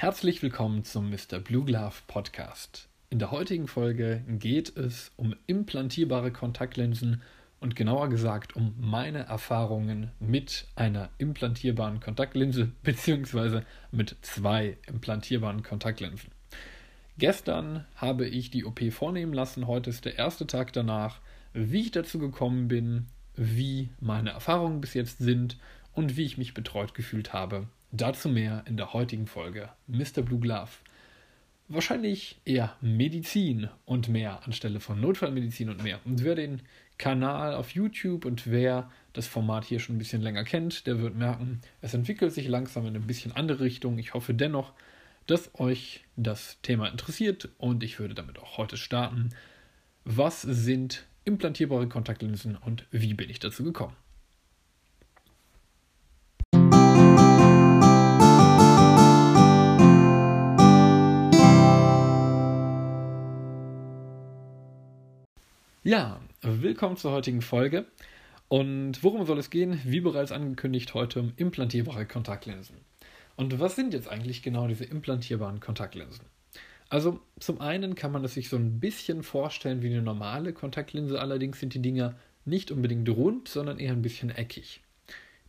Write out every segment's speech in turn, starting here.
Herzlich willkommen zum Mr. Blue Glove Podcast. In der heutigen Folge geht es um implantierbare Kontaktlinsen und genauer gesagt um meine Erfahrungen mit einer implantierbaren Kontaktlinse bzw. mit zwei implantierbaren Kontaktlinsen. Gestern habe ich die OP vornehmen lassen, heute ist der erste Tag danach, wie ich dazu gekommen bin, wie meine Erfahrungen bis jetzt sind und wie ich mich betreut gefühlt habe Dazu mehr in der heutigen Folge Mr. Blue Glove. Wahrscheinlich eher Medizin und mehr anstelle von Notfallmedizin und mehr. Und wer den Kanal auf YouTube und wer das Format hier schon ein bisschen länger kennt, der wird merken, es entwickelt sich langsam in ein bisschen andere Richtung. Ich hoffe dennoch, dass euch das Thema interessiert und ich würde damit auch heute starten. Was sind implantierbare Kontaktlinsen und wie bin ich dazu gekommen? Ja, willkommen zur heutigen Folge. Und worum soll es gehen? Wie bereits angekündigt, heute um implantierbare Kontaktlinsen. Und was sind jetzt eigentlich genau diese implantierbaren Kontaktlinsen? Also zum einen kann man es sich so ein bisschen vorstellen wie eine normale Kontaktlinse, allerdings sind die Dinger nicht unbedingt rund, sondern eher ein bisschen eckig.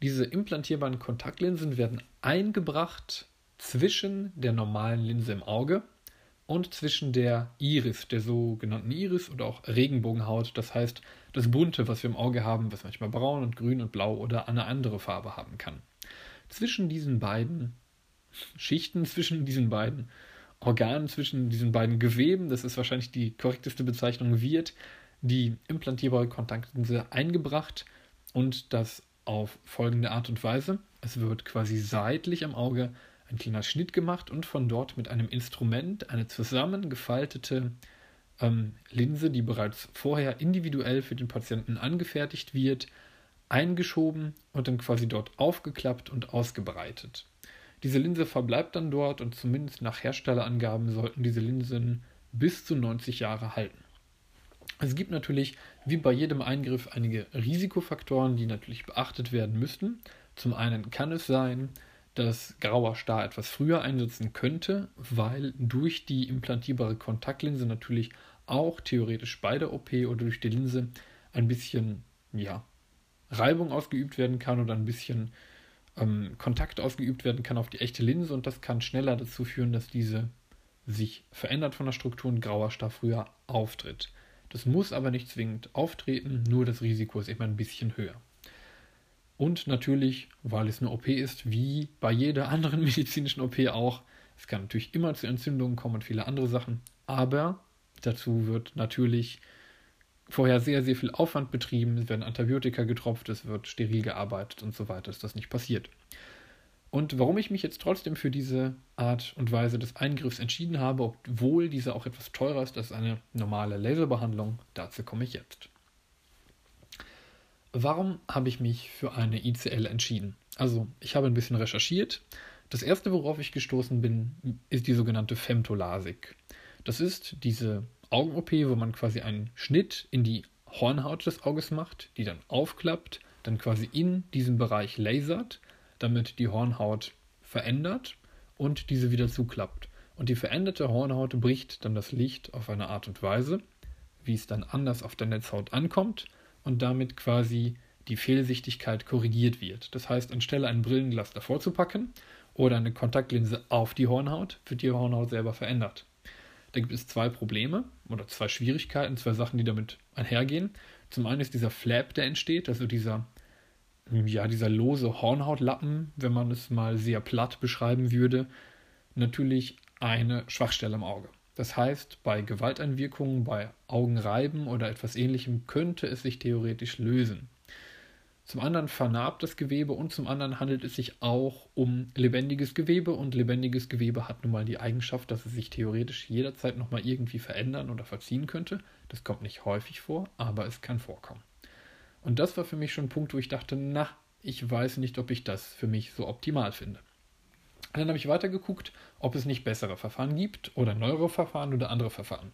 Diese implantierbaren Kontaktlinsen werden eingebracht zwischen der normalen Linse im Auge und zwischen der Iris, der sogenannten Iris oder auch Regenbogenhaut, das heißt das Bunte, was wir im Auge haben, was manchmal braun und grün und blau oder eine andere Farbe haben kann. Zwischen diesen beiden Schichten, zwischen diesen beiden Organen, zwischen diesen beiden Geweben, das ist wahrscheinlich die korrekteste Bezeichnung, wird die implantierbare Kontaktlinse eingebracht und das auf folgende Art und Weise. Es wird quasi seitlich am Auge ein kleiner Schnitt gemacht und von dort mit einem Instrument eine zusammengefaltete ähm, Linse, die bereits vorher individuell für den Patienten angefertigt wird, eingeschoben und dann quasi dort aufgeklappt und ausgebreitet. Diese Linse verbleibt dann dort und zumindest nach Herstellerangaben sollten diese Linsen bis zu 90 Jahre halten. Es gibt natürlich wie bei jedem Eingriff einige Risikofaktoren, die natürlich beachtet werden müssten. Zum einen kann es sein, dass grauer Star etwas früher einsetzen könnte, weil durch die implantierbare Kontaktlinse natürlich auch theoretisch bei der OP oder durch die Linse ein bisschen ja, Reibung ausgeübt werden kann oder ein bisschen ähm, Kontakt ausgeübt werden kann auf die echte Linse und das kann schneller dazu führen, dass diese sich verändert von der Struktur und grauer Star früher auftritt. Das muss aber nicht zwingend auftreten, nur das Risiko ist immer ein bisschen höher. Und natürlich, weil es eine OP ist, wie bei jeder anderen medizinischen OP auch, es kann natürlich immer zu Entzündungen kommen und viele andere Sachen, aber dazu wird natürlich vorher sehr, sehr viel Aufwand betrieben, es werden Antibiotika getropft, es wird steril gearbeitet und so weiter, dass das nicht passiert. Und warum ich mich jetzt trotzdem für diese Art und Weise des Eingriffs entschieden habe, obwohl diese auch etwas teurer ist als eine normale Laserbehandlung, dazu komme ich jetzt. Warum habe ich mich für eine ICL entschieden? Also, ich habe ein bisschen recherchiert. Das erste, worauf ich gestoßen bin, ist die sogenannte Femtolasik. Das ist diese Augen-OP, wo man quasi einen Schnitt in die Hornhaut des Auges macht, die dann aufklappt, dann quasi in diesem Bereich lasert, damit die Hornhaut verändert und diese wieder zuklappt. Und die veränderte Hornhaut bricht dann das Licht auf eine Art und Weise, wie es dann anders auf der Netzhaut ankommt und damit quasi die Fehlsichtigkeit korrigiert wird. Das heißt, anstelle ein Brillenglas davor zu packen oder eine Kontaktlinse auf die Hornhaut, wird die Hornhaut selber verändert. Da gibt es zwei Probleme oder zwei Schwierigkeiten, zwei Sachen, die damit einhergehen. Zum einen ist dieser Flap, der entsteht, also dieser, ja, dieser lose Hornhautlappen, wenn man es mal sehr platt beschreiben würde, natürlich eine Schwachstelle im Auge. Das heißt, bei Gewalteinwirkungen, bei Augenreiben oder etwas ähnlichem könnte es sich theoretisch lösen. Zum anderen vernarbt das Gewebe und zum anderen handelt es sich auch um lebendiges Gewebe und lebendiges Gewebe hat nun mal die Eigenschaft, dass es sich theoretisch jederzeit nochmal irgendwie verändern oder verziehen könnte. Das kommt nicht häufig vor, aber es kann vorkommen. Und das war für mich schon ein Punkt, wo ich dachte, na, ich weiß nicht, ob ich das für mich so optimal finde. Dann habe ich weitergeguckt, ob es nicht bessere Verfahren gibt oder neuere Verfahren oder andere Verfahren.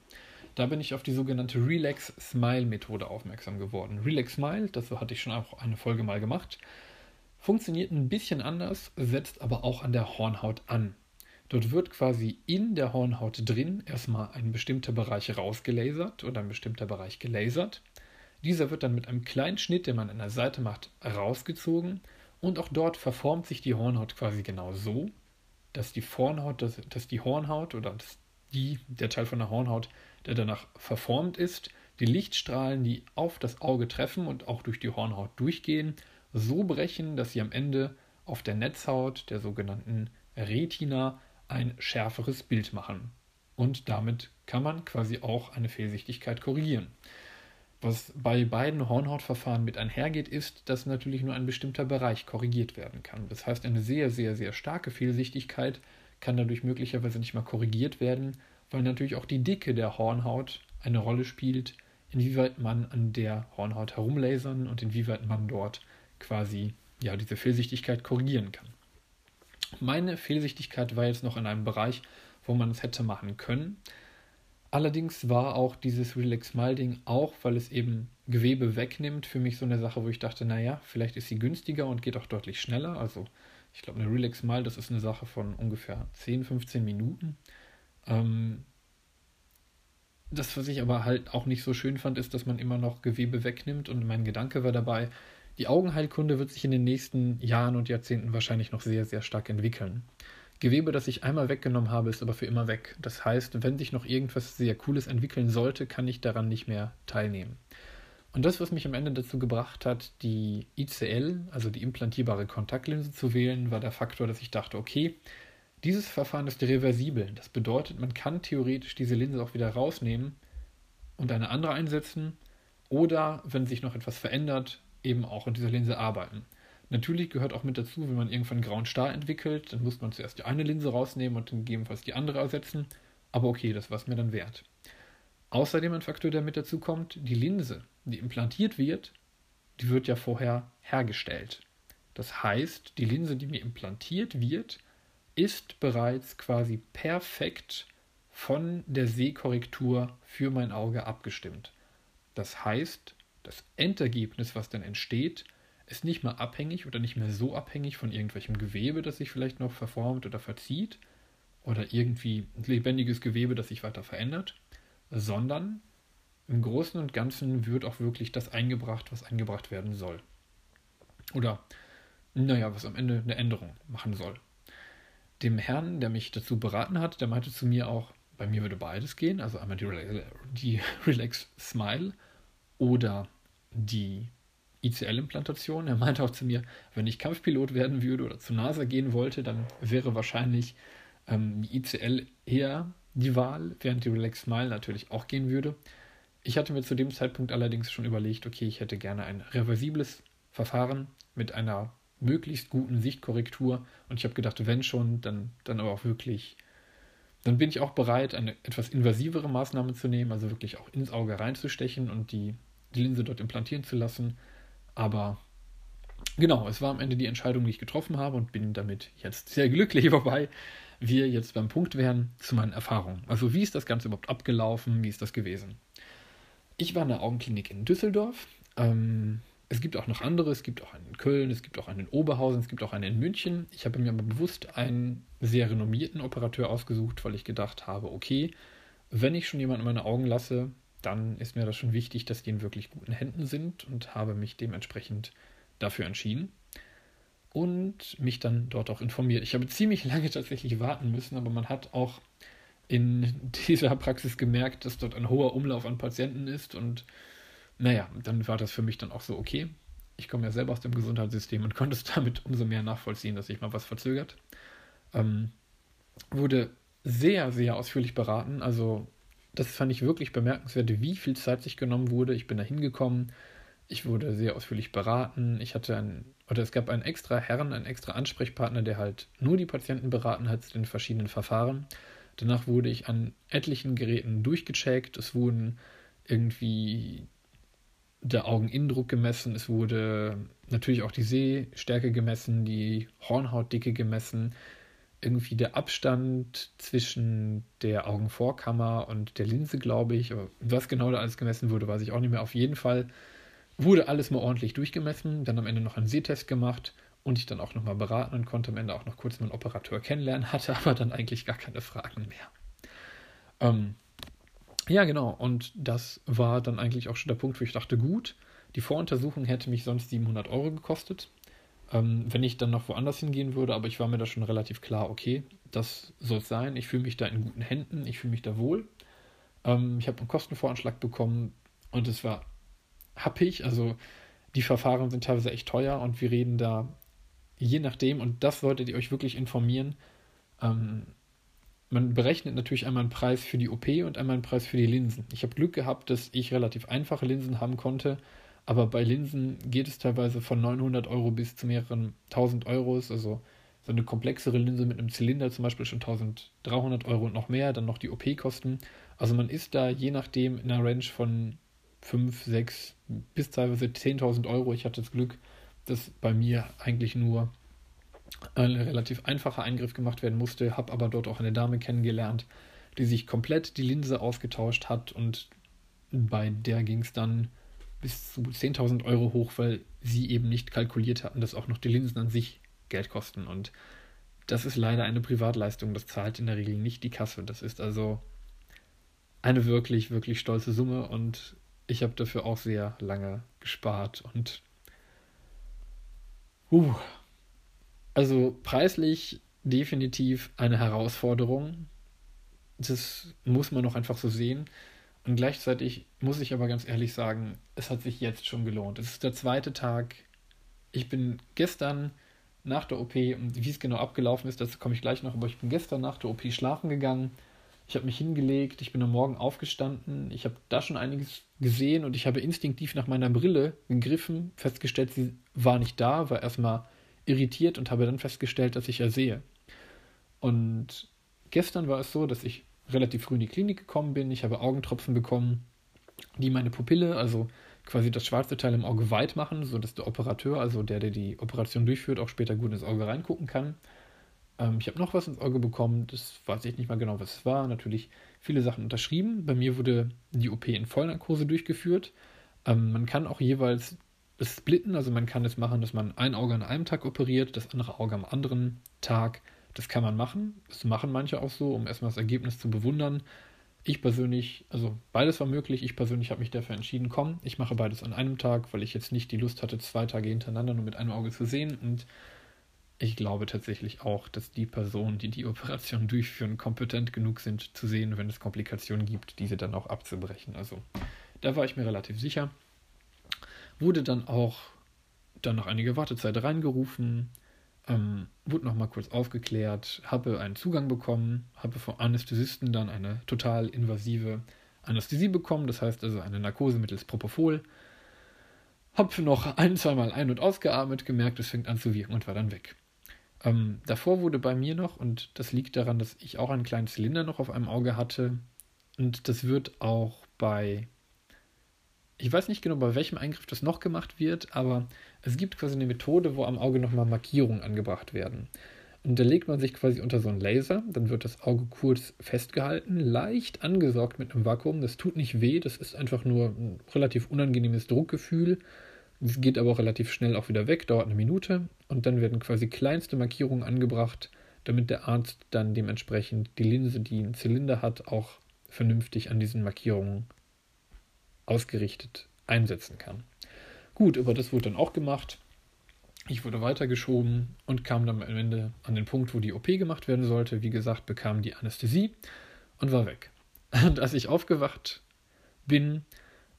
Da bin ich auf die sogenannte Relax Smile Methode aufmerksam geworden. Relax Smile, das hatte ich schon auch eine Folge mal gemacht, funktioniert ein bisschen anders, setzt aber auch an der Hornhaut an. Dort wird quasi in der Hornhaut drin erstmal ein bestimmter Bereich rausgelasert oder ein bestimmter Bereich gelasert. Dieser wird dann mit einem kleinen Schnitt, den man an der Seite macht, rausgezogen und auch dort verformt sich die Hornhaut quasi genau so, dass die Hornhaut, dass, dass die Hornhaut oder die, der Teil von der Hornhaut, der danach verformt ist, die Lichtstrahlen, die auf das Auge treffen und auch durch die Hornhaut durchgehen, so brechen, dass sie am Ende auf der Netzhaut, der sogenannten Retina, ein schärferes Bild machen. Und damit kann man quasi auch eine Fehlsichtigkeit korrigieren. Was bei beiden Hornhautverfahren mit einhergeht, ist, dass natürlich nur ein bestimmter Bereich korrigiert werden kann. Das heißt, eine sehr, sehr, sehr starke Fehlsichtigkeit kann dadurch möglicherweise nicht mal korrigiert werden, weil natürlich auch die Dicke der Hornhaut eine Rolle spielt, inwieweit man an der Hornhaut herumlasern und inwieweit man dort quasi ja diese Fehlsichtigkeit korrigieren kann. Meine Fehlsichtigkeit war jetzt noch in einem Bereich, wo man es hätte machen können. Allerdings war auch dieses Relax Smile Ding, auch weil es eben Gewebe wegnimmt, für mich so eine Sache, wo ich dachte, naja, vielleicht ist sie günstiger und geht auch deutlich schneller. Also ich glaube, eine Relax Smile, das ist eine Sache von ungefähr 10, 15 Minuten. Ähm, das, was ich aber halt auch nicht so schön fand, ist, dass man immer noch Gewebe wegnimmt und mein Gedanke war dabei, die Augenheilkunde wird sich in den nächsten Jahren und Jahrzehnten wahrscheinlich noch sehr, sehr stark entwickeln. Gewebe, das ich einmal weggenommen habe, ist aber für immer weg. Das heißt, wenn sich noch irgendwas sehr Cooles entwickeln sollte, kann ich daran nicht mehr teilnehmen. Und das, was mich am Ende dazu gebracht hat, die ICL, also die implantierbare Kontaktlinse zu wählen, war der Faktor, dass ich dachte, okay, dieses Verfahren ist reversibel. Das bedeutet, man kann theoretisch diese Linse auch wieder rausnehmen und eine andere einsetzen oder, wenn sich noch etwas verändert, eben auch in dieser Linse arbeiten. Natürlich gehört auch mit dazu, wenn man irgendwann einen grauen Star entwickelt, dann muss man zuerst die eine Linse rausnehmen und dann gegebenenfalls die andere ersetzen. Aber okay, das war es mir dann wert. Außerdem ein Faktor, der mit dazu kommt, die Linse, die implantiert wird, die wird ja vorher hergestellt. Das heißt, die Linse, die mir implantiert wird, ist bereits quasi perfekt von der Sehkorrektur für mein Auge abgestimmt. Das heißt, das Endergebnis, was dann entsteht, ist nicht mehr abhängig oder nicht mehr so abhängig von irgendwelchem Gewebe, das sich vielleicht noch verformt oder verzieht oder irgendwie lebendiges Gewebe, das sich weiter verändert, sondern im Großen und Ganzen wird auch wirklich das eingebracht, was eingebracht werden soll. Oder, naja, was am Ende eine Änderung machen soll. Dem Herrn, der mich dazu beraten hat, der meinte zu mir auch, bei mir würde beides gehen, also einmal die, Relax, die Relax Smile oder die ICL-Implantation. Er meinte auch zu mir, wenn ich Kampfpilot werden würde oder zur NASA gehen wollte, dann wäre wahrscheinlich ähm, die ICL eher die Wahl, während die Relax Smile natürlich auch gehen würde. Ich hatte mir zu dem Zeitpunkt allerdings schon überlegt, okay, ich hätte gerne ein reversibles Verfahren mit einer möglichst guten Sichtkorrektur und ich habe gedacht, wenn schon, dann, dann aber auch wirklich, dann bin ich auch bereit, eine etwas invasivere Maßnahme zu nehmen, also wirklich auch ins Auge reinzustechen und die die Linse dort implantieren zu lassen. Aber genau, es war am Ende die Entscheidung, die ich getroffen habe und bin damit jetzt sehr glücklich, wobei wir jetzt beim Punkt wären zu meinen Erfahrungen. Also wie ist das Ganze überhaupt abgelaufen? Wie ist das gewesen? Ich war in der Augenklinik in Düsseldorf. Ähm, es gibt auch noch andere, es gibt auch einen in Köln, es gibt auch einen in Oberhausen, es gibt auch einen in München. Ich habe mir aber bewusst einen sehr renommierten Operateur ausgesucht, weil ich gedacht habe, okay, wenn ich schon jemanden in meine Augen lasse, dann ist mir das schon wichtig, dass die in wirklich guten Händen sind und habe mich dementsprechend dafür entschieden und mich dann dort auch informiert. Ich habe ziemlich lange tatsächlich warten müssen, aber man hat auch in dieser Praxis gemerkt, dass dort ein hoher Umlauf an Patienten ist und naja, dann war das für mich dann auch so okay. Ich komme ja selber aus dem Gesundheitssystem und konnte es damit umso mehr nachvollziehen, dass sich mal was verzögert. Ähm, wurde sehr, sehr ausführlich beraten. Also das fand ich wirklich bemerkenswert, wie viel Zeit sich genommen wurde. Ich bin da hingekommen, ich wurde sehr ausführlich beraten. Ich hatte ein, oder es gab einen extra Herrn, einen extra Ansprechpartner, der halt nur die Patienten beraten hat zu den verschiedenen Verfahren. Danach wurde ich an etlichen Geräten durchgecheckt. Es wurden irgendwie der Augeninnendruck gemessen. Es wurde natürlich auch die Sehstärke gemessen, die Hornhautdicke gemessen irgendwie der Abstand zwischen der Augenvorkammer und der Linse, glaube ich. Aber was genau da alles gemessen wurde, weiß ich auch nicht mehr. Auf jeden Fall wurde alles mal ordentlich durchgemessen, dann am Ende noch einen Sehtest gemacht und ich dann auch nochmal beraten und konnte am Ende auch noch kurz meinen Operateur kennenlernen, hatte aber dann eigentlich gar keine Fragen mehr. Ähm, ja, genau. Und das war dann eigentlich auch schon der Punkt, wo ich dachte, gut, die Voruntersuchung hätte mich sonst 700 Euro gekostet, ähm, wenn ich dann noch woanders hingehen würde. Aber ich war mir da schon relativ klar, okay, das soll es sein. Ich fühle mich da in guten Händen, ich fühle mich da wohl. Ähm, ich habe einen Kostenvoranschlag bekommen und es war happig. Also die Verfahren sind teilweise echt teuer und wir reden da je nachdem, und das solltet ihr euch wirklich informieren, ähm, man berechnet natürlich einmal einen Preis für die OP und einmal einen Preis für die Linsen. Ich habe Glück gehabt, dass ich relativ einfache Linsen haben konnte, aber bei Linsen geht es teilweise von 900 Euro bis zu mehreren 1000 Euros. Also so eine komplexere Linse mit einem Zylinder zum Beispiel schon 1300 Euro und noch mehr, dann noch die OP-Kosten. Also man ist da je nachdem in einer Range von 5, 6 bis teilweise 10.000 Euro. Ich hatte das Glück, dass bei mir eigentlich nur ein relativ einfacher Eingriff gemacht werden musste, habe aber dort auch eine Dame kennengelernt, die sich komplett die Linse ausgetauscht hat und bei der ging es dann bis zu 10.000 Euro hoch, weil sie eben nicht kalkuliert hatten, dass auch noch die Linsen an sich Geld kosten. Und das ist leider eine Privatleistung, das zahlt in der Regel nicht die Kasse. Das ist also eine wirklich, wirklich stolze Summe und ich habe dafür auch sehr lange gespart und uh, also preislich definitiv eine Herausforderung. Das muss man noch einfach so sehen. Und gleichzeitig muss ich aber ganz ehrlich sagen, es hat sich jetzt schon gelohnt. Es ist der zweite Tag. Ich bin gestern nach der OP, und wie es genau abgelaufen ist, dazu komme ich gleich noch, aber ich bin gestern nach der OP schlafen gegangen. Ich habe mich hingelegt, ich bin am Morgen aufgestanden, ich habe da schon einiges gesehen und ich habe instinktiv nach meiner Brille gegriffen, festgestellt, sie war nicht da, war erstmal irritiert und habe dann festgestellt, dass ich ja sehe. Und gestern war es so, dass ich relativ früh in die Klinik gekommen bin. Ich habe Augentropfen bekommen, die meine Pupille, also quasi das schwarze Teil im Auge weit machen, sodass der Operateur, also der, der die Operation durchführt, auch später gut ins Auge reingucken kann. Ähm, ich habe noch was ins Auge bekommen, das weiß ich nicht mal genau, was es war. Natürlich viele Sachen unterschrieben. Bei mir wurde die OP in Vollnarkose durchgeführt. Ähm, man kann auch jeweils es splitten, also man kann es machen, dass man ein Auge an einem Tag operiert, das andere Auge am anderen Tag. Das kann man machen. Das machen manche auch so, um erstmal das Ergebnis zu bewundern. Ich persönlich, also beides war möglich. Ich persönlich habe mich dafür entschieden, komm, ich mache beides an einem Tag, weil ich jetzt nicht die Lust hatte, zwei Tage hintereinander nur mit einem Auge zu sehen. Und ich glaube tatsächlich auch, dass die Personen, die die Operation durchführen, kompetent genug sind zu sehen, wenn es Komplikationen gibt, diese dann auch abzubrechen. Also da war ich mir relativ sicher wurde dann auch dann nach einiger Wartezeit reingerufen, ähm, wurde nochmal kurz aufgeklärt, habe einen Zugang bekommen, habe vom Anästhesisten dann eine total invasive Anästhesie bekommen, das heißt also eine Narkose mittels Propofol. Habe noch ein, zweimal ein- und ausgeatmet, gemerkt, es fängt an zu wirken und war dann weg. Ähm, davor wurde bei mir noch, und das liegt daran, dass ich auch einen kleinen Zylinder noch auf einem Auge hatte, und das wird auch bei ich weiß nicht genau, bei welchem Eingriff das noch gemacht wird, aber es gibt quasi eine Methode, wo am Auge nochmal Markierungen angebracht werden. Und da legt man sich quasi unter so einen Laser, dann wird das Auge kurz festgehalten, leicht angesaugt mit einem Vakuum. Das tut nicht weh, das ist einfach nur ein relativ unangenehmes Druckgefühl. Es geht aber auch relativ schnell auch wieder weg, dauert eine Minute. Und dann werden quasi kleinste Markierungen angebracht, damit der Arzt dann dementsprechend die Linse, die einen Zylinder hat, auch vernünftig an diesen Markierungen ausgerichtet einsetzen kann. Gut, aber das wurde dann auch gemacht. Ich wurde weitergeschoben und kam dann am Ende an den Punkt, wo die OP gemacht werden sollte. Wie gesagt, bekam die Anästhesie und war weg. Und als ich aufgewacht bin,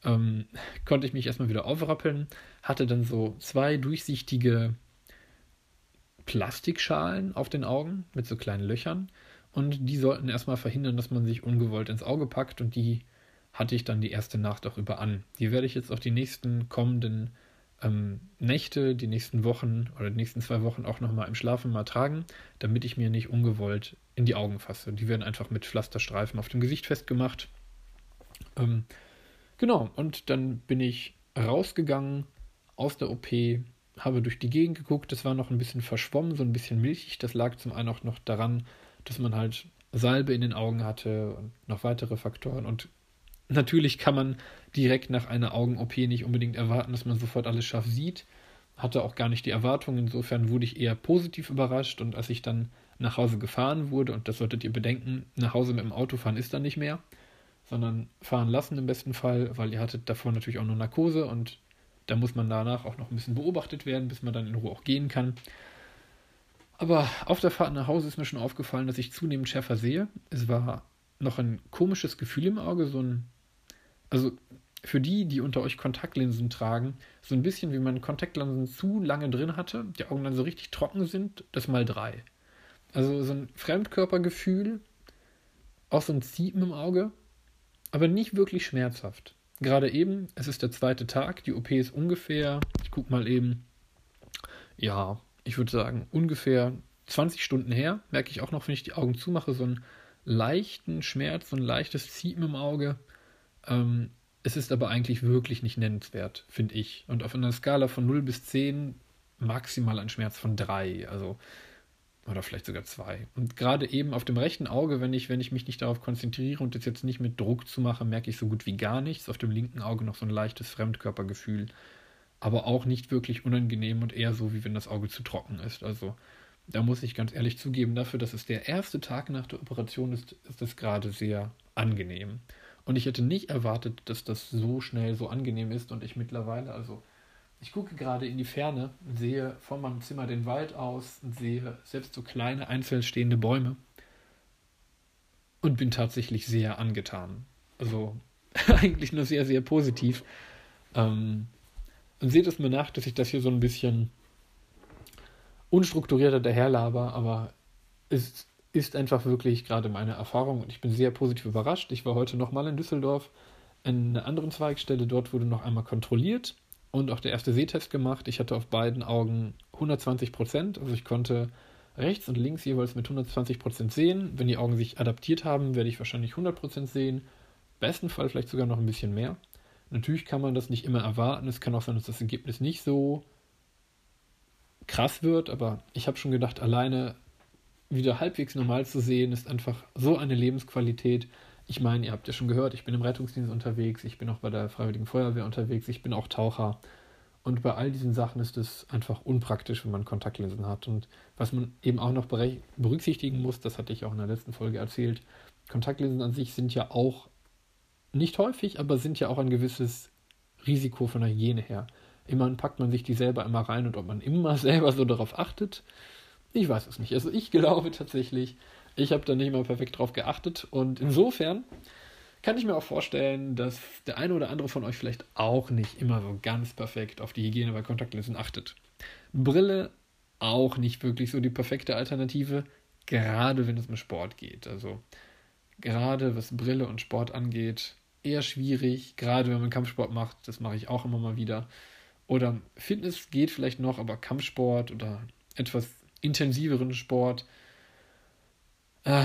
ähm, konnte ich mich erstmal wieder aufrappeln, hatte dann so zwei durchsichtige Plastikschalen auf den Augen mit so kleinen Löchern und die sollten erstmal verhindern, dass man sich ungewollt ins Auge packt und die hatte ich dann die erste Nacht auch über an. Die werde ich jetzt auch die nächsten kommenden ähm, Nächte, die nächsten Wochen oder die nächsten zwei Wochen auch nochmal im Schlafen mal tragen, damit ich mir nicht ungewollt in die Augen fasse. Die werden einfach mit Pflasterstreifen auf dem Gesicht festgemacht. Ähm, genau, und dann bin ich rausgegangen aus der OP, habe durch die Gegend geguckt, das war noch ein bisschen verschwommen, so ein bisschen milchig. Das lag zum einen auch noch daran, dass man halt Salbe in den Augen hatte und noch weitere Faktoren und Natürlich kann man direkt nach einer Augen-OP nicht unbedingt erwarten, dass man sofort alles scharf sieht. hatte auch gar nicht die Erwartung. Insofern wurde ich eher positiv überrascht und als ich dann nach Hause gefahren wurde, und das solltet ihr bedenken, nach Hause mit dem Auto fahren ist dann nicht mehr, sondern fahren lassen im besten Fall, weil ihr hattet davor natürlich auch nur Narkose und da muss man danach auch noch ein bisschen beobachtet werden, bis man dann in Ruhe auch gehen kann. Aber auf der Fahrt nach Hause ist mir schon aufgefallen, dass ich zunehmend schärfer sehe. Es war noch ein komisches Gefühl im Auge, so ein, also für die, die unter euch Kontaktlinsen tragen, so ein bisschen wie man Kontaktlinsen zu lange drin hatte, die Augen dann so richtig trocken sind, das mal drei. Also so ein Fremdkörpergefühl, auch so ein Ziepen im Auge, aber nicht wirklich schmerzhaft. Gerade eben, es ist der zweite Tag, die OP ist ungefähr, ich gucke mal eben, ja, ich würde sagen, ungefähr 20 Stunden her, merke ich auch noch, wenn ich die Augen zumache, so einen leichten Schmerz, so ein leichtes Ziepen im Auge. Ähm, es ist aber eigentlich wirklich nicht nennenswert, finde ich. Und auf einer Skala von 0 bis 10 maximal ein Schmerz von 3. Also oder vielleicht sogar zwei. Und gerade eben auf dem rechten Auge, wenn ich, wenn ich mich nicht darauf konzentriere und das jetzt nicht mit Druck zu machen, merke ich so gut wie gar nichts. Auf dem linken Auge noch so ein leichtes Fremdkörpergefühl. Aber auch nicht wirklich unangenehm und eher so, wie wenn das Auge zu trocken ist. Also da muss ich ganz ehrlich zugeben, dafür, dass es der erste Tag nach der Operation ist, ist es gerade sehr angenehm. Und ich hätte nicht erwartet, dass das so schnell so angenehm ist und ich mittlerweile, also ich gucke gerade in die Ferne, sehe von meinem Zimmer den Wald aus und sehe selbst so kleine einzeln stehende Bäume und bin tatsächlich sehr angetan. Also eigentlich nur sehr, sehr positiv. Ähm, und seht es mir nach, dass ich das hier so ein bisschen unstrukturierter daherlaber, aber es ist einfach wirklich gerade meine Erfahrung und ich bin sehr positiv überrascht. Ich war heute nochmal in Düsseldorf in einer anderen Zweigstelle. Dort wurde noch einmal kontrolliert und auch der erste Sehtest gemacht. Ich hatte auf beiden Augen 120 Prozent, also ich konnte rechts und links jeweils mit 120 Prozent sehen. Wenn die Augen sich adaptiert haben, werde ich wahrscheinlich 100 Prozent sehen. Besten Fall vielleicht sogar noch ein bisschen mehr. Natürlich kann man das nicht immer erwarten. Es kann auch sein, dass das Ergebnis nicht so krass wird, aber ich habe schon gedacht, alleine wieder halbwegs normal zu sehen, ist einfach so eine Lebensqualität. Ich meine, ihr habt ja schon gehört, ich bin im Rettungsdienst unterwegs, ich bin auch bei der Freiwilligen Feuerwehr unterwegs, ich bin auch Taucher. Und bei all diesen Sachen ist es einfach unpraktisch, wenn man Kontaktlinsen hat. Und was man eben auch noch berücksichtigen muss, das hatte ich auch in der letzten Folge erzählt, Kontaktlinsen an sich sind ja auch nicht häufig, aber sind ja auch ein gewisses Risiko von der Hygiene her. Immerhin packt man sich die selber immer rein und ob man immer selber so darauf achtet, ich weiß es nicht. Also ich glaube tatsächlich, ich habe da nicht mal perfekt drauf geachtet und insofern kann ich mir auch vorstellen, dass der eine oder andere von euch vielleicht auch nicht immer so ganz perfekt auf die Hygiene bei Kontaktlinsen achtet. Brille auch nicht wirklich so die perfekte Alternative, gerade wenn es um Sport geht. Also gerade was Brille und Sport angeht, eher schwierig, gerade wenn man Kampfsport macht, das mache ich auch immer mal wieder. Oder Fitness geht vielleicht noch, aber Kampfsport oder etwas intensiveren Sport äh,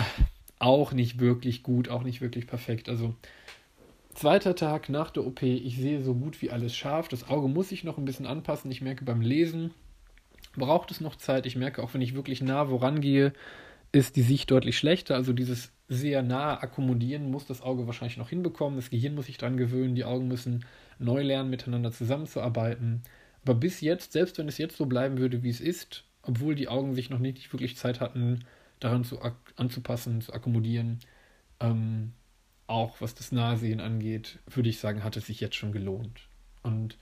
auch nicht wirklich gut, auch nicht wirklich perfekt. Also zweiter Tag nach der OP, ich sehe so gut wie alles scharf. Das Auge muss sich noch ein bisschen anpassen. Ich merke beim Lesen braucht es noch Zeit. Ich merke auch, wenn ich wirklich nah vorangehe, ist die Sicht deutlich schlechter. Also dieses sehr nahe Akkommodieren muss das Auge wahrscheinlich noch hinbekommen. Das Gehirn muss sich daran gewöhnen. Die Augen müssen neu lernen, miteinander zusammenzuarbeiten. Aber bis jetzt, selbst wenn es jetzt so bleiben würde, wie es ist, obwohl die Augen sich noch nicht wirklich Zeit hatten, daran zu anzupassen, zu akkommodieren. Ähm, auch was das Nahsehen angeht, würde ich sagen, hat es sich jetzt schon gelohnt. Und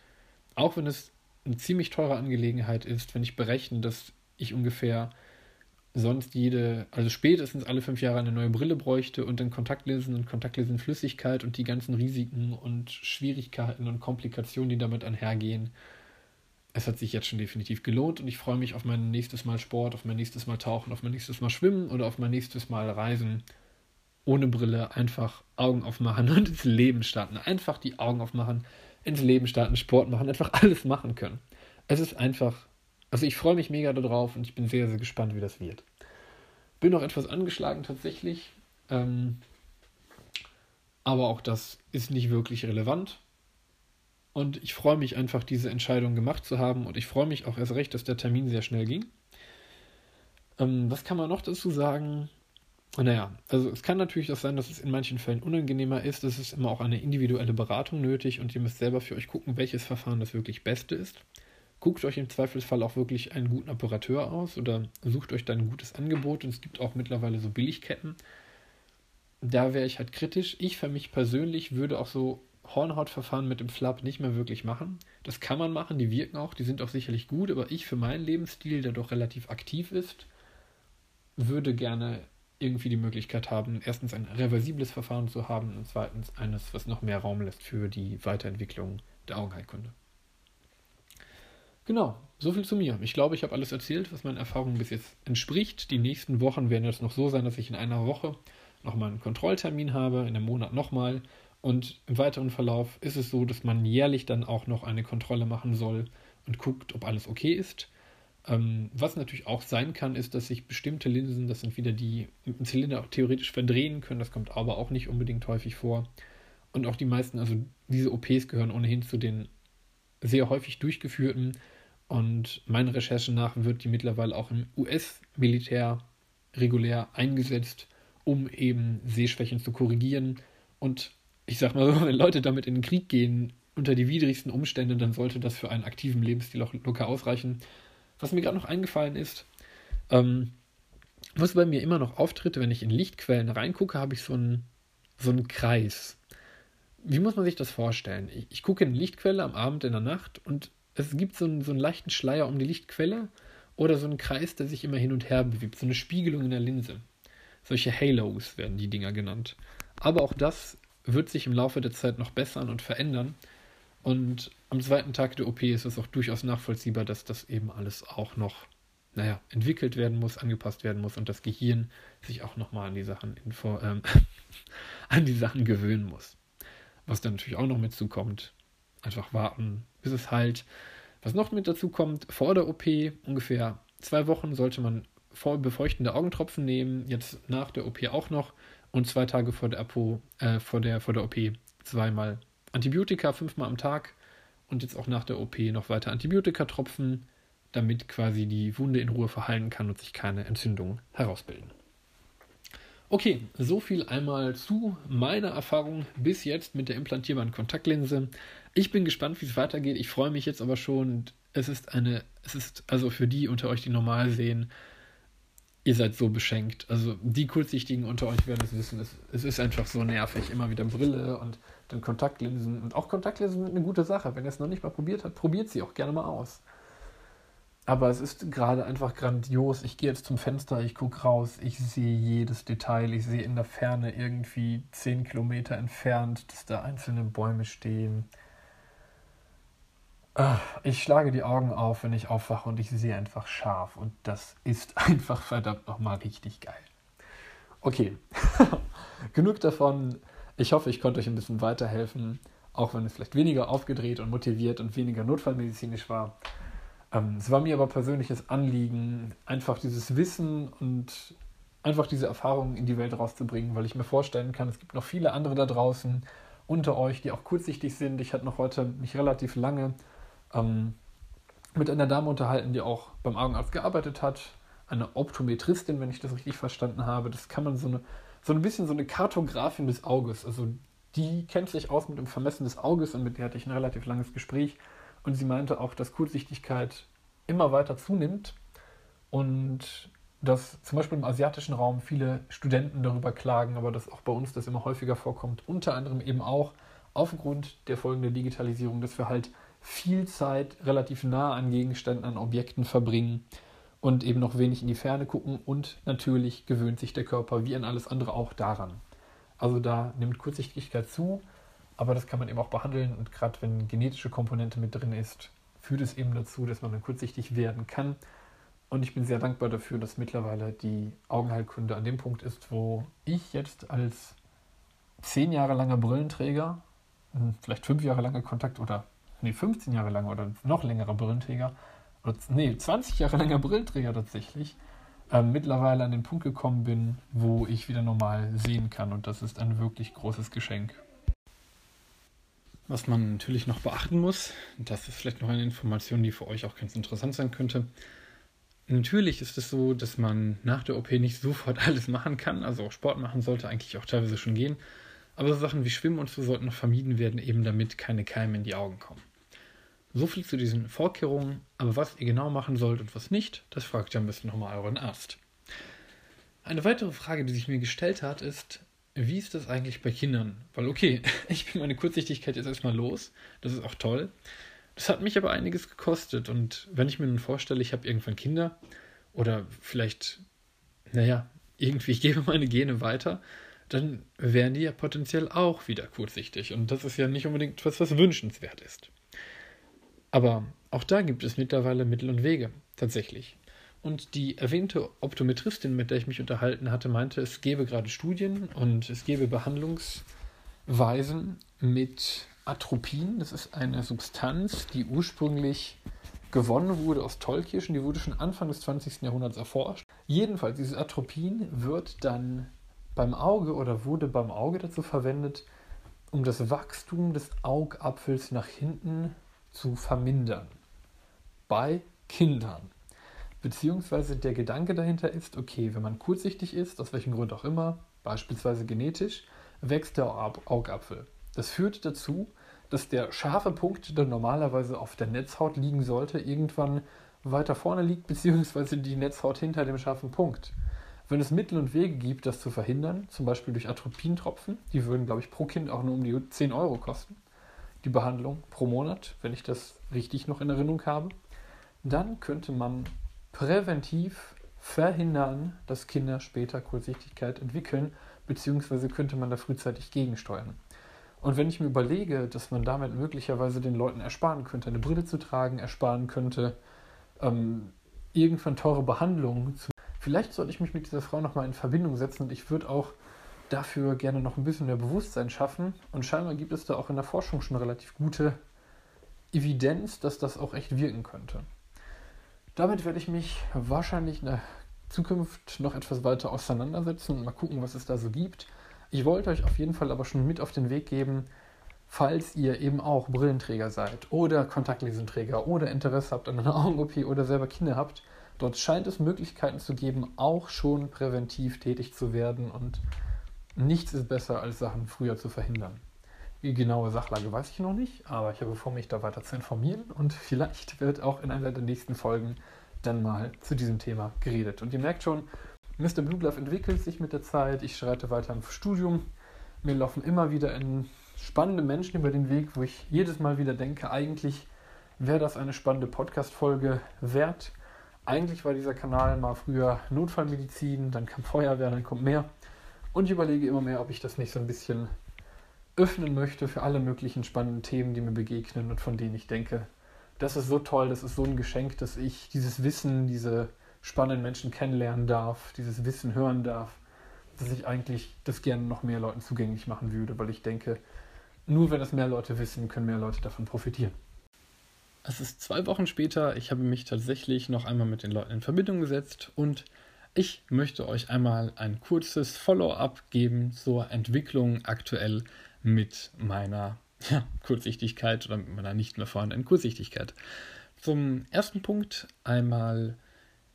auch wenn es eine ziemlich teure Angelegenheit ist, wenn ich berechne, dass ich ungefähr sonst jede, also spätestens alle fünf Jahre eine neue Brille bräuchte und dann Kontaktlinsen und Kontaktlinsenflüssigkeit und die ganzen Risiken und Schwierigkeiten und Komplikationen, die damit einhergehen, es hat sich jetzt schon definitiv gelohnt und ich freue mich auf mein nächstes Mal Sport, auf mein nächstes Mal Tauchen, auf mein nächstes Mal Schwimmen oder auf mein nächstes Mal Reisen. Ohne Brille einfach Augen aufmachen und ins Leben starten. Einfach die Augen aufmachen, ins Leben starten, Sport machen, einfach alles machen können. Es ist einfach, also ich freue mich mega darauf und ich bin sehr, sehr gespannt, wie das wird. Bin noch etwas angeschlagen tatsächlich, ähm, aber auch das ist nicht wirklich relevant. Und ich freue mich einfach, diese Entscheidung gemacht zu haben. Und ich freue mich auch erst recht, dass der Termin sehr schnell ging. Ähm, was kann man noch dazu sagen? Naja, also es kann natürlich auch sein, dass es in manchen Fällen unangenehmer ist. Es ist immer auch eine individuelle Beratung nötig und ihr müsst selber für euch gucken, welches Verfahren das wirklich beste ist. guckt euch im Zweifelsfall auch wirklich einen guten Operateur aus oder sucht euch dann ein gutes Angebot. Und es gibt auch mittlerweile so Billigketten. Da wäre ich halt kritisch. Ich für mich persönlich würde auch so Hornhautverfahren mit dem Flap nicht mehr wirklich machen. Das kann man machen, die wirken auch, die sind auch sicherlich gut, aber ich für meinen Lebensstil, der doch relativ aktiv ist, würde gerne irgendwie die Möglichkeit haben, erstens ein reversibles Verfahren zu haben und zweitens eines, was noch mehr Raum lässt für die Weiterentwicklung der Augenheilkunde. Genau, so viel zu mir. Ich glaube, ich habe alles erzählt, was meinen Erfahrungen bis jetzt entspricht. Die nächsten Wochen werden jetzt noch so sein, dass ich in einer Woche nochmal einen Kontrolltermin habe, in einem Monat nochmal. Und im weiteren Verlauf ist es so, dass man jährlich dann auch noch eine Kontrolle machen soll und guckt, ob alles okay ist. Ähm, was natürlich auch sein kann, ist, dass sich bestimmte Linsen, das sind wieder die im Zylinder auch theoretisch verdrehen können. Das kommt aber auch nicht unbedingt häufig vor. Und auch die meisten, also diese OPs gehören ohnehin zu den sehr häufig durchgeführten. Und meinen Recherchen nach wird die mittlerweile auch im US-Militär regulär eingesetzt, um eben Sehschwächen zu korrigieren. Und ich sag mal so, wenn Leute damit in den Krieg gehen, unter die widrigsten Umstände, dann sollte das für einen aktiven Lebensstil auch locker ausreichen. Was mir gerade noch eingefallen ist, ähm, was bei mir immer noch auftritt, wenn ich in Lichtquellen reingucke, habe ich so einen, so einen Kreis. Wie muss man sich das vorstellen? Ich, ich gucke in eine Lichtquelle am Abend, in der Nacht und es gibt so einen, so einen leichten Schleier um die Lichtquelle oder so einen Kreis, der sich immer hin und her bewegt, so eine Spiegelung in der Linse. Solche Halos werden die Dinger genannt. Aber auch das wird sich im Laufe der Zeit noch bessern und verändern. Und am zweiten Tag der OP ist es auch durchaus nachvollziehbar, dass das eben alles auch noch, naja, entwickelt werden muss, angepasst werden muss und das Gehirn sich auch nochmal an die Sachen info, ähm, an die Sachen gewöhnen muss. Was dann natürlich auch noch mit zukommt. Einfach warten, bis es heilt. Was noch mit dazu kommt, vor der OP, ungefähr zwei Wochen, sollte man vor befeuchtende Augentropfen nehmen, jetzt nach der OP auch noch und zwei Tage vor der, Apo, äh, vor der, vor der OP zweimal Antibiotika fünfmal am Tag und jetzt auch nach der OP noch weiter Antibiotika tropfen, damit quasi die Wunde in Ruhe verheilen kann und sich keine Entzündungen herausbilden. Okay, so viel einmal zu meiner Erfahrung bis jetzt mit der implantierbaren Kontaktlinse. Ich bin gespannt, wie es weitergeht. Ich freue mich jetzt aber schon. Es ist eine, es ist also für die unter euch, die normal sehen, ihr seid so beschenkt. Also die Kurzsichtigen unter euch werden es wissen. Es, es ist einfach so nervig. Immer wieder Brille und dann Kontaktlinsen. Und auch Kontaktlinsen sind eine gute Sache. Wenn ihr es noch nicht mal probiert habt, probiert sie auch gerne mal aus. Aber es ist gerade einfach grandios. Ich gehe jetzt zum Fenster, ich gucke raus, ich sehe jedes Detail. Ich sehe in der Ferne irgendwie zehn Kilometer entfernt, dass da einzelne Bäume stehen. Ah, ich schlage die Augen auf, wenn ich aufwache und ich sehe einfach scharf. Und das ist einfach verdammt nochmal richtig geil. Okay, genug davon. Ich hoffe, ich konnte euch ein bisschen weiterhelfen, auch wenn es vielleicht weniger aufgedreht und motiviert und weniger notfallmedizinisch war. Ähm, es war mir aber persönliches Anliegen, einfach dieses Wissen und einfach diese Erfahrungen in die Welt rauszubringen, weil ich mir vorstellen kann, es gibt noch viele andere da draußen unter euch, die auch kurzsichtig sind. Ich hatte noch heute mich relativ lange ähm, mit einer Dame unterhalten, die auch beim Augenarzt gearbeitet hat. Eine Optometristin, wenn ich das richtig verstanden habe. Das kann man so eine, so ein bisschen so eine Kartografin des Auges. Also die kennt sich aus mit dem Vermessen des Auges und mit der hatte ich ein relativ langes Gespräch. Und sie meinte auch, dass Kurzsichtigkeit immer weiter zunimmt und dass zum Beispiel im asiatischen Raum viele Studenten darüber klagen, aber dass auch bei uns das immer häufiger vorkommt. Unter anderem eben auch aufgrund der folgenden Digitalisierung, dass wir halt viel Zeit relativ nah an Gegenständen, an Objekten verbringen und eben noch wenig in die Ferne gucken und natürlich gewöhnt sich der Körper wie an alles andere auch daran. Also da nimmt Kurzsichtigkeit zu, aber das kann man eben auch behandeln und gerade wenn genetische Komponente mit drin ist, führt es eben dazu, dass man dann kurzsichtig werden kann. Und ich bin sehr dankbar dafür, dass mittlerweile die Augenheilkunde an dem Punkt ist, wo ich jetzt als zehn Jahre langer Brillenträger, hm, vielleicht fünf Jahre langer Kontakt oder nee, 15 Jahre lang oder noch längerer Brillenträger, oder, nee, 20 Jahre länger Brillenträger tatsächlich, äh, mittlerweile an den Punkt gekommen bin, wo ich wieder normal sehen kann. Und das ist ein wirklich großes Geschenk. Was man natürlich noch beachten muss, das ist vielleicht noch eine Information, die für euch auch ganz interessant sein könnte. Natürlich ist es so, dass man nach der OP nicht sofort alles machen kann. Also auch Sport machen sollte eigentlich auch teilweise schon gehen. Aber so Sachen wie Schwimmen und so sollten noch vermieden werden, eben damit keine Keime in die Augen kommen. So viel zu diesen Vorkehrungen, aber was ihr genau machen sollt und was nicht, das fragt ihr am besten nochmal euren Arzt. Eine weitere Frage, die sich mir gestellt hat, ist, wie ist das eigentlich bei Kindern? Weil, okay, ich bin meine Kurzsichtigkeit jetzt erstmal los, das ist auch toll. Das hat mich aber einiges gekostet und wenn ich mir nun vorstelle, ich habe irgendwann Kinder oder vielleicht, naja, irgendwie ich gebe meine Gene weiter, dann wären die ja potenziell auch wieder kurzsichtig und das ist ja nicht unbedingt etwas, was wünschenswert ist. Aber auch da gibt es mittlerweile Mittel und Wege, tatsächlich. Und die erwähnte Optometristin, mit der ich mich unterhalten hatte, meinte, es gäbe gerade Studien und es gäbe Behandlungsweisen mit Atropin. Das ist eine Substanz, die ursprünglich gewonnen wurde aus Tollkirschen. Die wurde schon Anfang des 20. Jahrhunderts erforscht. Jedenfalls, dieses Atropin wird dann beim Auge oder wurde beim Auge dazu verwendet, um das Wachstum des Augapfels nach hinten zu vermindern. Bei Kindern. Beziehungsweise der Gedanke dahinter ist, okay, wenn man kurzsichtig ist, aus welchem Grund auch immer, beispielsweise genetisch, wächst der Augapfel. Das führt dazu, dass der scharfe Punkt, der normalerweise auf der Netzhaut liegen sollte, irgendwann weiter vorne liegt, beziehungsweise die Netzhaut hinter dem scharfen Punkt. Wenn es Mittel und Wege gibt, das zu verhindern, zum Beispiel durch Atropintropfen, die würden, glaube ich, pro Kind auch nur um die 10 Euro kosten, die Behandlung pro Monat, wenn ich das richtig noch in Erinnerung habe, dann könnte man präventiv verhindern, dass Kinder später Kurzsichtigkeit entwickeln, beziehungsweise könnte man da frühzeitig gegensteuern. Und wenn ich mir überlege, dass man damit möglicherweise den Leuten ersparen könnte, eine Brille zu tragen, ersparen könnte, ähm, irgendwann teure Behandlungen zu. Vielleicht sollte ich mich mit dieser Frau nochmal in Verbindung setzen und ich würde auch dafür gerne noch ein bisschen mehr Bewusstsein schaffen. Und scheinbar gibt es da auch in der Forschung schon relativ gute Evidenz, dass das auch echt wirken könnte. Damit werde ich mich wahrscheinlich in der Zukunft noch etwas weiter auseinandersetzen und mal gucken, was es da so gibt. Ich wollte euch auf jeden Fall aber schon mit auf den Weg geben, falls ihr eben auch Brillenträger seid oder Kontaktlinsenträger oder Interesse habt an einer Augen-OP oder selber Kinder habt. Dort scheint es Möglichkeiten zu geben, auch schon präventiv tätig zu werden und nichts ist besser, als Sachen früher zu verhindern. Die genaue Sachlage weiß ich noch nicht, aber ich habe vor, mich da weiter zu informieren und vielleicht wird auch in einer der nächsten Folgen dann mal zu diesem Thema geredet. Und ihr merkt schon, Mr. Blue entwickelt sich mit der Zeit, ich schreite weiter im Studium, mir laufen immer wieder spannende Menschen über den Weg, wo ich jedes Mal wieder denke, eigentlich wäre das eine spannende Podcast-Folge wert. Eigentlich war dieser Kanal mal früher Notfallmedizin, dann kam Feuerwehr, dann kommt mehr. Und ich überlege immer mehr, ob ich das nicht so ein bisschen öffnen möchte für alle möglichen spannenden Themen, die mir begegnen und von denen ich denke, das ist so toll, das ist so ein Geschenk, dass ich dieses Wissen, diese spannenden Menschen kennenlernen darf, dieses Wissen hören darf, dass ich eigentlich das gerne noch mehr Leuten zugänglich machen würde, weil ich denke, nur wenn es mehr Leute wissen, können mehr Leute davon profitieren. Es ist zwei Wochen später, ich habe mich tatsächlich noch einmal mit den Leuten in Verbindung gesetzt und ich möchte euch einmal ein kurzes Follow-up geben zur Entwicklung aktuell mit meiner ja, Kurzsichtigkeit oder mit meiner nicht mehr vorhandenen Kurzsichtigkeit. Zum ersten Punkt einmal,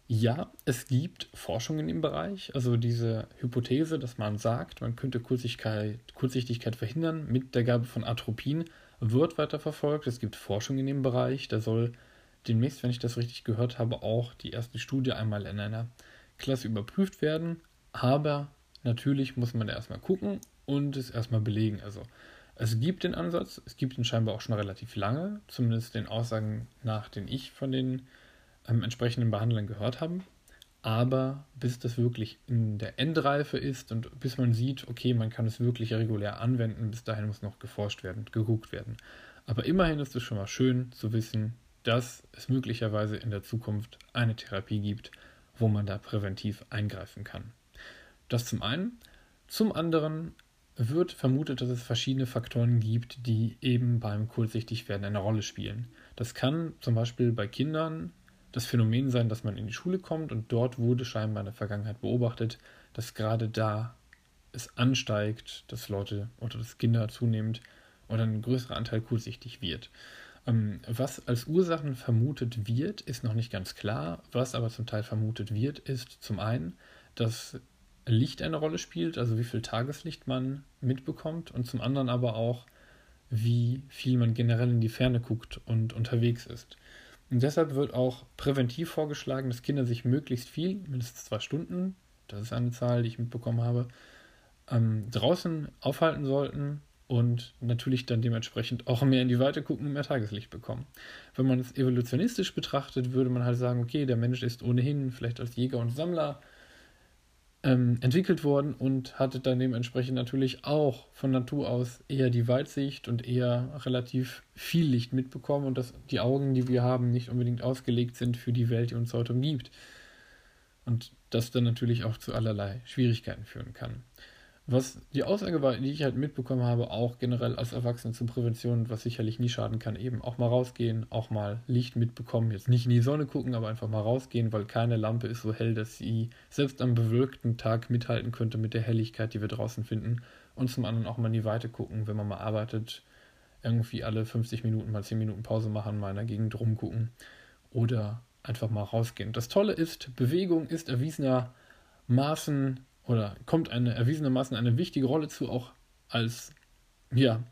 ja, es gibt Forschungen im Bereich, also diese Hypothese, dass man sagt, man könnte Kurzsichtigkeit, Kurzsichtigkeit verhindern mit der Gabe von Atropin, wird weiter verfolgt. Es gibt Forschung in dem Bereich, da soll demnächst, wenn ich das richtig gehört habe, auch die erste Studie einmal in einer Klasse überprüft werden. Aber natürlich muss man da erstmal gucken und es erstmal belegen. Also es gibt den Ansatz, es gibt ihn scheinbar auch schon relativ lange, zumindest den Aussagen nach, den ich von den ähm, entsprechenden Behandlern gehört habe. Aber bis das wirklich in der Endreife ist und bis man sieht, okay, man kann es wirklich regulär anwenden, bis dahin muss noch geforscht werden, geguckt werden. Aber immerhin ist es schon mal schön zu wissen, dass es möglicherweise in der Zukunft eine Therapie gibt, wo man da präventiv eingreifen kann. Das zum einen. Zum anderen wird vermutet, dass es verschiedene Faktoren gibt, die eben beim Kurzsichtigwerden eine Rolle spielen. Das kann zum Beispiel bei Kindern das Phänomen sein, dass man in die Schule kommt und dort wurde scheinbar in der Vergangenheit beobachtet, dass gerade da es ansteigt, dass Leute oder dass Kinder zunehmend oder ein größerer Anteil kurzsichtig wird. Ähm, was als Ursachen vermutet wird, ist noch nicht ganz klar. Was aber zum Teil vermutet wird, ist zum einen, dass Licht eine Rolle spielt, also wie viel Tageslicht man mitbekommt und zum anderen aber auch, wie viel man generell in die Ferne guckt und unterwegs ist. Und deshalb wird auch präventiv vorgeschlagen, dass Kinder sich möglichst viel, mindestens zwei Stunden, das ist eine Zahl, die ich mitbekommen habe, ähm, draußen aufhalten sollten und natürlich dann dementsprechend auch mehr in die Weite gucken und mehr Tageslicht bekommen. Wenn man es evolutionistisch betrachtet, würde man halt sagen, okay, der Mensch ist ohnehin vielleicht als Jäger und Sammler ähm, entwickelt worden und hatte dann dementsprechend natürlich auch von Natur aus eher die Weitsicht und eher relativ viel Licht mitbekommen und dass die Augen, die wir haben, nicht unbedingt ausgelegt sind für die Welt, die uns heute umgibt. Und das dann natürlich auch zu allerlei Schwierigkeiten führen kann. Was die Aussage war, die ich halt mitbekommen habe, auch generell als Erwachsene zur Prävention, was sicherlich nie schaden kann, eben auch mal rausgehen, auch mal Licht mitbekommen, jetzt nicht in die Sonne gucken, aber einfach mal rausgehen, weil keine Lampe ist so hell, dass sie selbst am bewölkten Tag mithalten könnte mit der Helligkeit, die wir draußen finden. Und zum anderen auch mal in die Weite gucken, wenn man mal arbeitet, irgendwie alle 50 Minuten mal 10 Minuten Pause machen, mal in der Gegend rumgucken oder einfach mal rausgehen. Das Tolle ist, Bewegung ist erwiesenermaßen oder kommt eine erwiesenermaßen eine wichtige Rolle zu, auch als ja,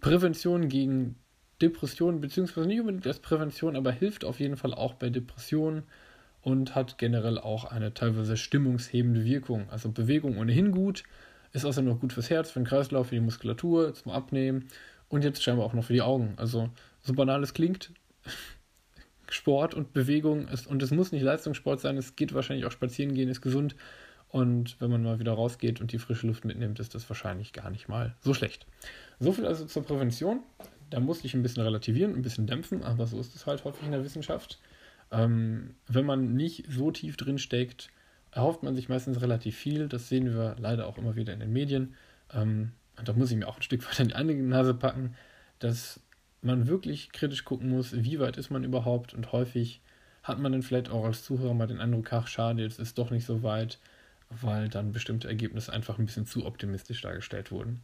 Prävention gegen Depressionen, beziehungsweise nicht unbedingt als Prävention, aber hilft auf jeden Fall auch bei Depressionen und hat generell auch eine teilweise stimmungshebende Wirkung. Also Bewegung ohnehin gut, ist außerdem noch gut fürs Herz, für den Kreislauf, für die Muskulatur, zum Abnehmen und jetzt scheinbar auch noch für die Augen. Also so banal es klingt, Sport und Bewegung ist, und es muss nicht Leistungssport sein, es geht wahrscheinlich auch spazieren gehen, ist gesund, und wenn man mal wieder rausgeht und die frische Luft mitnimmt, ist das wahrscheinlich gar nicht mal so schlecht. So viel also zur Prävention. Da musste ich ein bisschen relativieren, ein bisschen dämpfen, aber so ist es halt häufig in der Wissenschaft. Ähm, wenn man nicht so tief drin steckt, erhofft man sich meistens relativ viel. Das sehen wir leider auch immer wieder in den Medien. Ähm, und da muss ich mir auch ein Stück weit in die eine Nase packen, dass man wirklich kritisch gucken muss, wie weit ist man überhaupt und häufig hat man dann vielleicht auch als Zuhörer mal den Eindruck, ach schade, jetzt ist doch nicht so weit weil dann bestimmte Ergebnisse einfach ein bisschen zu optimistisch dargestellt wurden.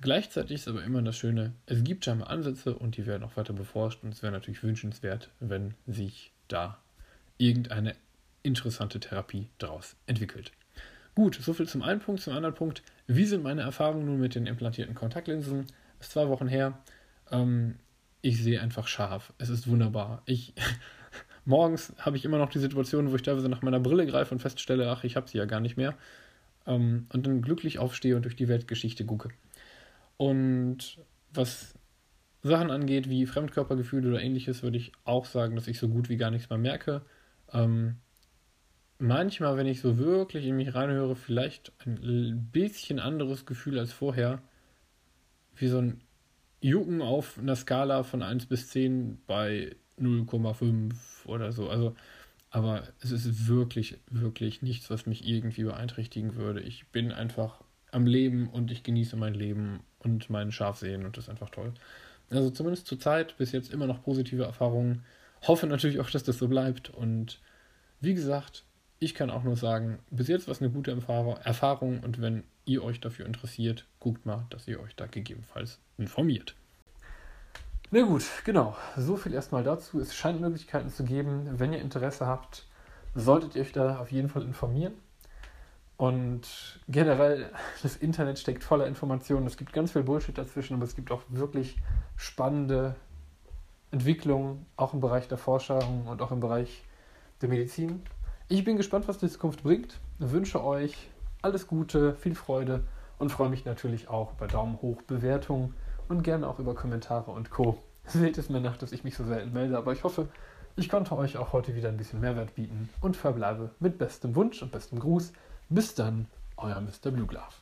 Gleichzeitig ist aber immer das Schöne, es gibt scheinbar Ansätze und die werden auch weiter beforscht und es wäre natürlich wünschenswert, wenn sich da irgendeine interessante Therapie daraus entwickelt. Gut, soviel zum einen Punkt. Zum anderen Punkt, wie sind meine Erfahrungen nun mit den implantierten Kontaktlinsen? Es ist zwei Wochen her. Ähm, ich sehe einfach scharf. Es ist wunderbar. Ich Morgens habe ich immer noch die Situation, wo ich teilweise nach meiner Brille greife und feststelle, ach, ich habe sie ja gar nicht mehr. Ähm, und dann glücklich aufstehe und durch die Weltgeschichte gucke. Und was Sachen angeht, wie Fremdkörpergefühle oder ähnliches, würde ich auch sagen, dass ich so gut wie gar nichts mehr merke. Ähm, manchmal, wenn ich so wirklich in mich reinhöre, vielleicht ein bisschen anderes Gefühl als vorher. Wie so ein Jucken auf einer Skala von 1 bis 10 bei 0,5 oder so. Also, aber es ist wirklich, wirklich nichts, was mich irgendwie beeinträchtigen würde. Ich bin einfach am Leben und ich genieße mein Leben und mein Scharfsehen und das ist einfach toll. Also zumindest zur Zeit bis jetzt immer noch positive Erfahrungen. Hoffe natürlich auch, dass das so bleibt und wie gesagt, ich kann auch nur sagen, bis jetzt war es eine gute Erfahrung und wenn ihr euch dafür interessiert, guckt mal, dass ihr euch da gegebenenfalls informiert. Na gut, genau. So viel erstmal dazu. Es scheint Möglichkeiten zu geben. Wenn ihr Interesse habt, solltet ihr euch da auf jeden Fall informieren. Und generell, das Internet steckt voller Informationen. Es gibt ganz viel Bullshit dazwischen, aber es gibt auch wirklich spannende Entwicklungen, auch im Bereich der Forschung und auch im Bereich der Medizin. Ich bin gespannt, was die Zukunft bringt. Ich wünsche euch alles Gute, viel Freude und freue mich natürlich auch über Daumen hoch, Bewertungen und gerne auch über Kommentare und Co. Seht es mir nach, dass ich mich so selten melde, aber ich hoffe, ich konnte euch auch heute wieder ein bisschen Mehrwert bieten und verbleibe mit bestem Wunsch und bestem Gruß. Bis dann, euer Mr. Blue Glove.